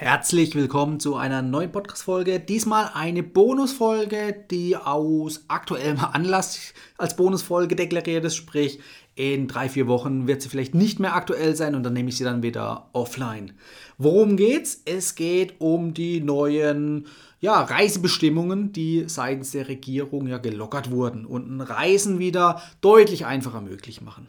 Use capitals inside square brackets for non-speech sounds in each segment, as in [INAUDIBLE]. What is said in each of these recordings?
Herzlich willkommen zu einer neuen Podcast-Folge. Diesmal eine Bonusfolge, die aus aktuellem [LAUGHS] Anlass als Bonusfolge deklariert ist. Sprich, in drei, vier Wochen wird sie vielleicht nicht mehr aktuell sein und dann nehme ich sie dann wieder offline. Worum geht's? Es geht um die neuen ja, Reisebestimmungen, die seitens der Regierung ja gelockert wurden und ein Reisen wieder deutlich einfacher möglich machen.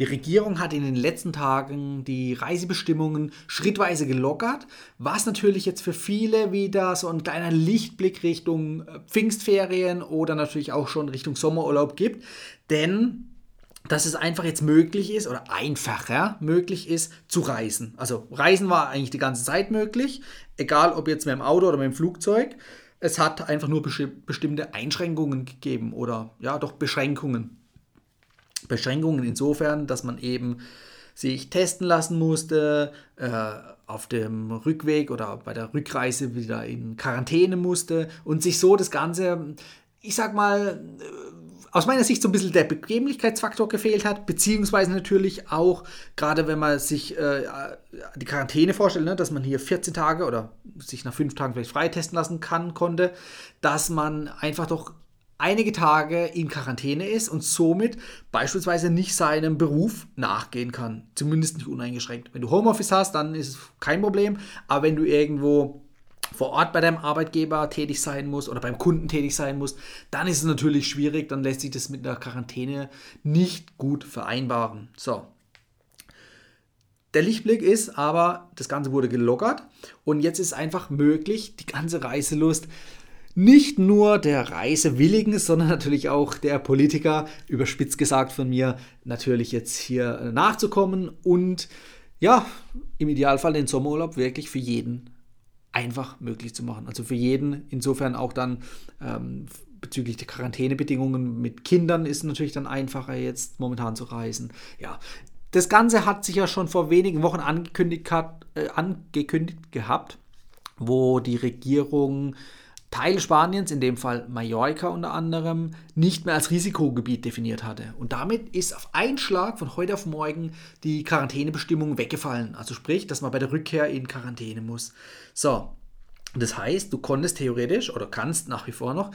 Die Regierung hat in den letzten Tagen die Reisebestimmungen schrittweise gelockert, was natürlich jetzt für viele wieder so ein kleiner Lichtblick Richtung äh, Pfingstferien oder natürlich auch schon Richtung Sommerurlaub gibt. Denn dass es einfach jetzt möglich ist oder einfacher möglich ist zu reisen. Also Reisen war eigentlich die ganze Zeit möglich, egal ob jetzt mit dem Auto oder mit dem Flugzeug. Es hat einfach nur bestimmte Einschränkungen gegeben oder ja doch Beschränkungen. Beschränkungen insofern, dass man eben sich testen lassen musste, äh, auf dem Rückweg oder bei der Rückreise wieder in Quarantäne musste und sich so das Ganze, ich sag mal, äh, aus meiner Sicht so ein bisschen der Bequemlichkeitsfaktor gefehlt hat, beziehungsweise natürlich auch, gerade wenn man sich äh, die Quarantäne vorstellt, ne, dass man hier 14 Tage oder sich nach 5 Tagen vielleicht freitesten lassen kann, konnte, dass man einfach doch einige Tage in Quarantäne ist und somit beispielsweise nicht seinem Beruf nachgehen kann. Zumindest nicht uneingeschränkt. Wenn du Homeoffice hast, dann ist es kein Problem. Aber wenn du irgendwo vor Ort bei deinem Arbeitgeber tätig sein musst oder beim Kunden tätig sein musst, dann ist es natürlich schwierig, dann lässt sich das mit der Quarantäne nicht gut vereinbaren. So. Der Lichtblick ist aber, das Ganze wurde gelockert und jetzt ist einfach möglich, die ganze Reiselust nicht nur der Reisewilligen, sondern natürlich auch der Politiker, überspitzt gesagt von mir, natürlich jetzt hier nachzukommen und ja, im Idealfall den Sommerurlaub wirklich für jeden einfach möglich zu machen. Also für jeden, insofern auch dann ähm, bezüglich der Quarantänebedingungen mit Kindern ist natürlich dann einfacher jetzt momentan zu reisen. Ja, das Ganze hat sich ja schon vor wenigen Wochen angekündigt, hat, äh, angekündigt gehabt, wo die Regierung Teil Spaniens, in dem Fall Mallorca unter anderem, nicht mehr als Risikogebiet definiert hatte. Und damit ist auf einen Schlag von heute auf morgen die Quarantänebestimmung weggefallen. Also sprich, dass man bei der Rückkehr in Quarantäne muss. So, das heißt, du konntest theoretisch oder kannst nach wie vor noch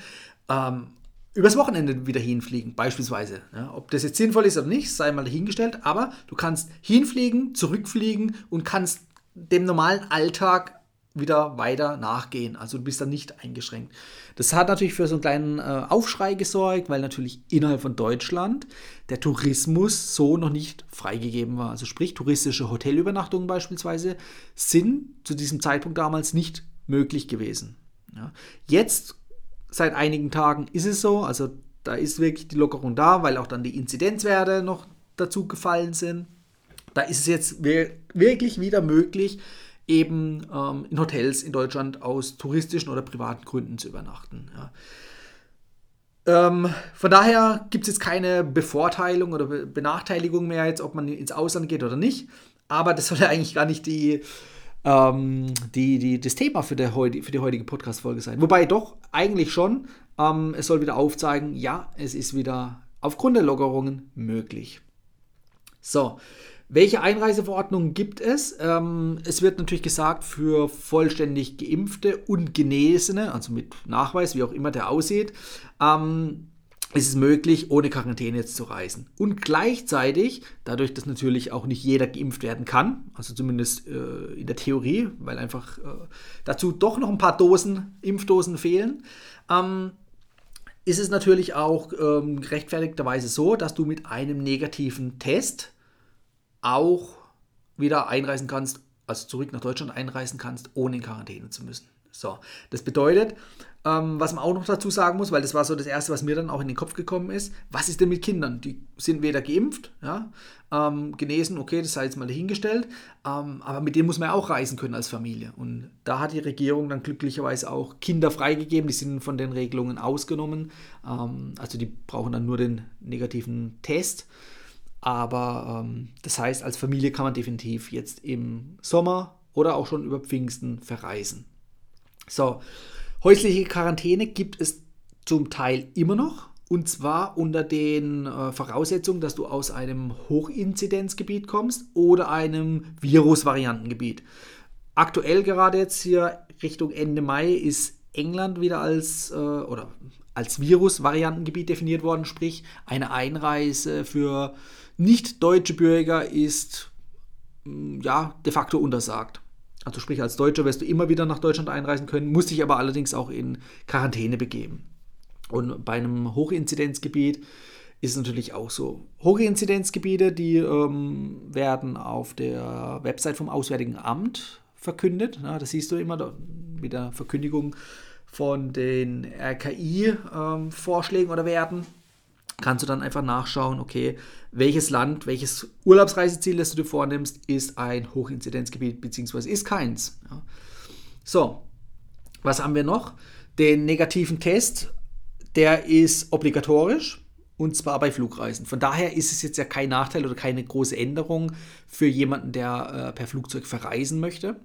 ähm, übers Wochenende wieder hinfliegen, beispielsweise. Ja, ob das jetzt sinnvoll ist oder nicht, sei mal dahingestellt, aber du kannst hinfliegen, zurückfliegen und kannst dem normalen Alltag wieder weiter nachgehen. Also du bist dann nicht eingeschränkt. Das hat natürlich für so einen kleinen äh, Aufschrei gesorgt, weil natürlich innerhalb von Deutschland der Tourismus so noch nicht freigegeben war. Also sprich, touristische Hotelübernachtungen beispielsweise sind zu diesem Zeitpunkt damals nicht möglich gewesen. Ja. Jetzt, seit einigen Tagen, ist es so. Also da ist wirklich die Lockerung da, weil auch dann die Inzidenzwerte noch dazu gefallen sind. Da ist es jetzt wirklich wieder möglich, eben ähm, in Hotels in Deutschland aus touristischen oder privaten Gründen zu übernachten. Ja. Ähm, von daher gibt es jetzt keine Bevorteilung oder Benachteiligung mehr, jetzt, ob man ins Ausland geht oder nicht. Aber das soll ja eigentlich gar nicht die, ähm, die, die, das Thema für, der, für die heutige Podcast-Folge sein. Wobei doch eigentlich schon, ähm, es soll wieder aufzeigen, ja, es ist wieder aufgrund der Lockerungen möglich. So, welche Einreiseverordnungen gibt es? Ähm, es wird natürlich gesagt, für vollständig geimpfte und Genesene, also mit Nachweis, wie auch immer der aussieht, ähm, ist es möglich, ohne Quarantäne jetzt zu reisen. Und gleichzeitig, dadurch, dass natürlich auch nicht jeder geimpft werden kann, also zumindest äh, in der Theorie, weil einfach äh, dazu doch noch ein paar Dosen, Impfdosen fehlen, ähm, ist es natürlich auch ähm, gerechtfertigterweise so, dass du mit einem negativen Test auch wieder einreisen kannst, also zurück nach Deutschland einreisen kannst, ohne in Quarantäne zu müssen. So, das bedeutet, ähm, was man auch noch dazu sagen muss, weil das war so das Erste, was mir dann auch in den Kopf gekommen ist, was ist denn mit Kindern? Die sind weder geimpft, ja, ähm, genesen, okay, das sei jetzt mal dahingestellt, ähm, aber mit denen muss man ja auch reisen können als Familie. Und da hat die Regierung dann glücklicherweise auch Kinder freigegeben, die sind von den Regelungen ausgenommen, ähm, also die brauchen dann nur den negativen Test Aber ähm, das heißt, als Familie kann man definitiv jetzt im Sommer oder auch schon über Pfingsten verreisen. So, häusliche Quarantäne gibt es zum Teil immer noch. Und zwar unter den äh, Voraussetzungen, dass du aus einem Hochinzidenzgebiet kommst oder einem Virusvariantengebiet. Aktuell gerade jetzt hier Richtung Ende Mai ist England wieder als, äh, oder als Virusvariantengebiet definiert worden, sprich eine Einreise für nicht deutsche Bürger ist mm, ja de facto untersagt. Also sprich als Deutscher wirst du immer wieder nach Deutschland einreisen können, musst dich aber allerdings auch in Quarantäne begeben. Und bei einem Hochinzidenzgebiet ist es natürlich auch so. Hochinzidenzgebiete, die ähm, werden auf der Website vom Auswärtigen Amt verkündet. Ja, das siehst du immer mit der Verkündigung von den RKI-Vorschlägen ähm, oder Werten. Kannst du dann einfach nachschauen, okay, welches Land, welches Urlaubsreiseziel, das du dir vornimmst, ist ein Hochinzidenzgebiet bzw. ist keins. Ja. So, was haben wir noch? Den negativen Test der ist obligatorisch und zwar bei Flugreisen. Von daher ist es jetzt ja kein Nachteil oder keine große Änderung für jemanden, der äh, per Flugzeug verreisen möchte.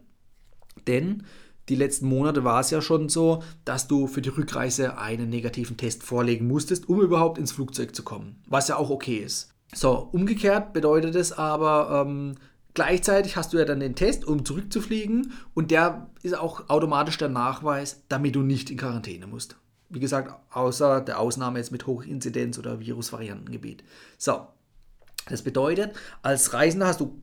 Denn die letzten Monate war es ja schon so, dass du für die Rückreise einen negativen Test vorlegen musstest, um überhaupt ins Flugzeug zu kommen. Was ja auch okay ist. So, umgekehrt bedeutet es aber, ähm, gleichzeitig hast du ja dann den Test, um zurückzufliegen und der ist auch automatisch der Nachweis, damit du nicht in Quarantäne musst. Wie gesagt, außer der Ausnahme jetzt mit Hochinzidenz oder Virusvariantengebiet. So, das bedeutet, als Reisender hast du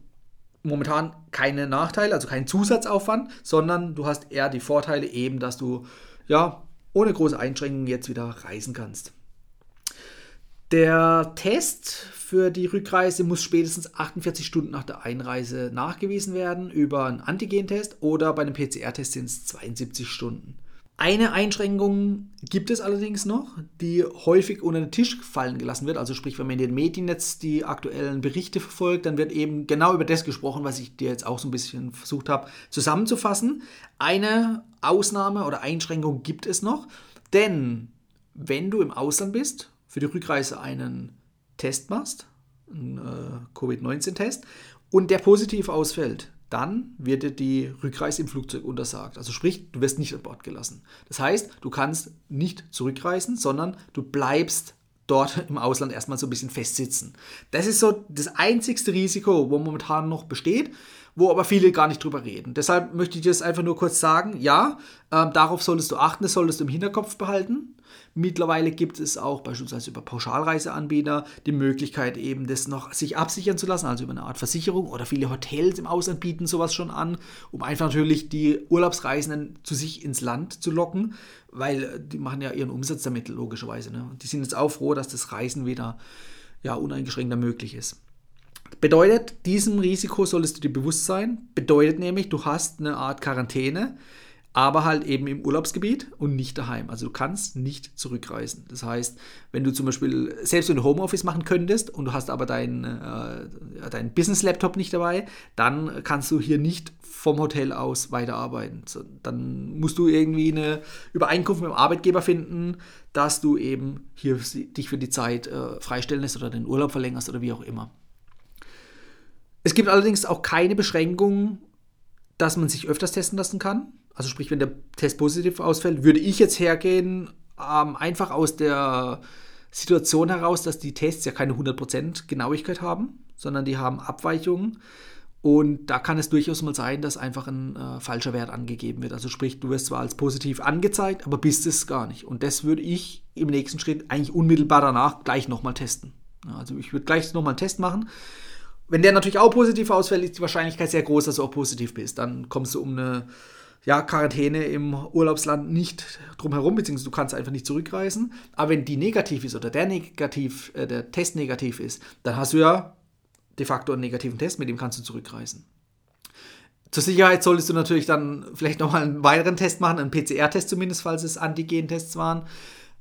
momentan keine Nachteile, also keinen Zusatzaufwand, sondern du hast eher die Vorteile eben, dass du ja ohne große Einschränkungen jetzt wieder reisen kannst. Der Test für die Rückreise muss spätestens 48 Stunden nach der Einreise nachgewiesen werden über einen Antigentest oder bei einem PCR-Test sind es 72 Stunden. Eine Einschränkung gibt es allerdings noch, die häufig unter den Tisch fallen gelassen wird. Also sprich, wenn man in den Medien jetzt die aktuellen Berichte verfolgt, dann wird eben genau über das gesprochen, was ich dir jetzt auch so ein bisschen versucht habe zusammenzufassen. Eine Ausnahme oder Einschränkung gibt es noch, denn wenn du im Ausland bist, für die Rückreise einen Test machst, einen äh, Covid-19-Test, und der positiv ausfällt, dann wird dir die Rückreise im Flugzeug untersagt. Also sprich, du wirst nicht an Bord gelassen. Das heißt, du kannst nicht zurückreisen, sondern du bleibst dort im Ausland erstmal so ein bisschen festsitzen. Das ist so das einzigste Risiko, wo momentan noch besteht, wo aber viele gar nicht drüber reden. Deshalb möchte ich dir das einfach nur kurz sagen. Ja, äh, darauf solltest du achten, das solltest du im Hinterkopf behalten. Mittlerweile gibt es auch beispielsweise über Pauschalreiseanbieter die Möglichkeit, eben das noch sich absichern zu lassen, also über eine Art Versicherung oder viele Hotels im Ausland bieten sowas schon an, um einfach natürlich die Urlaubsreisenden zu sich ins Land zu locken, weil die machen ja ihren Umsatz damit logischerweise. Ne? Die sind jetzt auch froh, dass das Reisen wieder ja, uneingeschränkter möglich ist. Bedeutet, diesem Risiko solltest du dir bewusst sein. Bedeutet nämlich, du hast eine Art Quarantäne aber halt eben im Urlaubsgebiet und nicht daheim. Also du kannst nicht zurückreisen. Das heißt, wenn du zum Beispiel, selbst du Homeoffice machen könntest und du hast aber deinen äh, dein Business-Laptop nicht dabei, dann kannst du hier nicht vom Hotel aus weiterarbeiten. So, dann musst du irgendwie eine Übereinkunft mit dem Arbeitgeber finden, dass du eben hier dich für die Zeit äh, freistellen lässt oder den Urlaub verlängerst oder wie auch immer. Es gibt allerdings auch keine Beschränkung, dass man sich öfters testen lassen kann also sprich, wenn der Test positiv ausfällt, würde ich jetzt hergehen, ähm, einfach aus der Situation heraus, dass die Tests ja keine 100% Genauigkeit haben, sondern die haben Abweichungen. Und da kann es durchaus mal sein, dass einfach ein äh, falscher Wert angegeben wird. Also sprich, du wirst zwar als positiv angezeigt, aber bist es gar nicht. Und das würde ich im nächsten Schritt eigentlich unmittelbar danach gleich nochmal testen. Also ich würde gleich nochmal einen Test machen. Wenn der natürlich auch positiv ausfällt, ist die Wahrscheinlichkeit sehr groß, dass du auch positiv bist. Dann kommst du um eine ja, Quarantäne im Urlaubsland nicht drumherum, beziehungsweise du kannst einfach nicht zurückreisen. Aber wenn die negativ ist oder der, negativ, äh, der Test negativ ist, dann hast du ja de facto einen negativen Test, mit dem kannst du zurückreisen. Zur Sicherheit solltest du natürlich dann vielleicht nochmal einen weiteren Test machen, einen PCR-Test zumindest, falls es Antigen-Tests waren.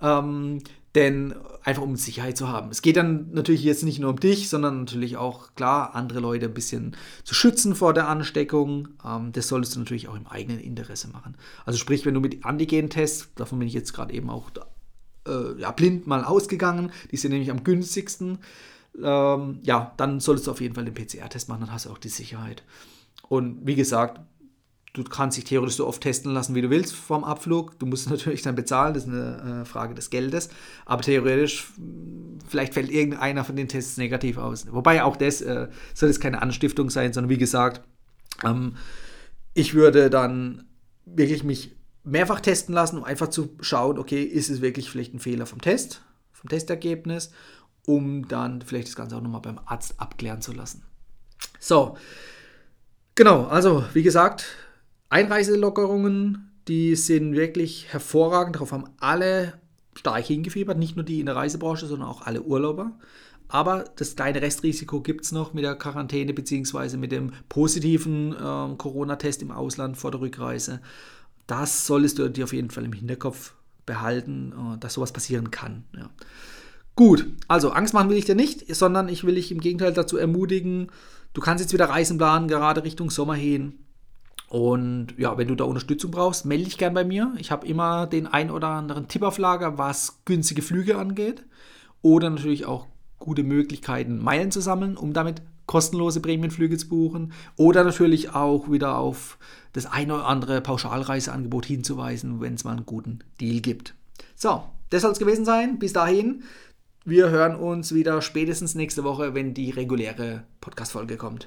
Ähm, denn einfach um Sicherheit zu haben. Es geht dann natürlich jetzt nicht nur um dich, sondern natürlich auch, klar, andere Leute ein bisschen zu schützen vor der Ansteckung. Ähm, das solltest du natürlich auch im eigenen Interesse machen. Also sprich, wenn du mit Antigen-Tests, davon bin ich jetzt gerade eben auch äh, ja, blind mal ausgegangen, die sind nämlich am günstigsten. ähm, ja, dann solltest du auf jeden Fall den PCR-Test machen, dann hast du auch die Sicherheit. Und wie gesagt, du kannst dich theoretisch so oft testen lassen, wie du willst vom Abflug. Du musst [LAUGHS] natürlich dann bezahlen, das ist eine äh, Frage des Geldes. Aber theoretisch, vielleicht fällt irgendeiner von den Tests negativ aus. Wobei auch das äh, soll jetzt keine Anstiftung sein, sondern wie gesagt, ähm, ich würde dann wirklich mich mehrfach testen lassen, um einfach zu schauen, okay, ist es wirklich vielleicht ein Fehler vom Test, vom Testergebnis, um dann vielleicht das Ganze auch nochmal beim Arzt abklären zu lassen. So, genau, also wie gesagt, Einreiselockerungen, die sind wirklich hervorragend, darauf haben alle stark hingefiebert, nicht nur die in der Reisebranche, sondern auch alle Urlauber. Aber das kleine Restrisiko gibt es noch mit der Quarantäne bzw. mit dem positiven äh, Corona-Test im Ausland vor der Rückreise. Das solltest du dir auf jeden Fall im Hinterkopf behalten, äh, dass sowas passieren kann. Ja. Gut, also Angst machen will ich dir nicht, sondern ich will dich im Gegenteil dazu ermutigen, du kannst jetzt wieder Reisen planen, gerade Richtung Sommer hin. Und ja, wenn du da Unterstützung brauchst, melde dich gern bei mir. Ich habe immer den ein oder anderen Tipp auf Lager, was günstige Flüge angeht. Oder natürlich auch gute Möglichkeiten, Meilen zu sammeln, um damit kostenlose Prämienflüge zu buchen. Oder natürlich auch wieder auf das eine oder andere Pauschalreiseangebot hinzuweisen, wenn es mal einen guten Deal gibt. So, das soll es gewesen sein. Bis dahin, wir hören uns wieder spätestens nächste Woche, wenn die reguläre Podcast-Folge kommt.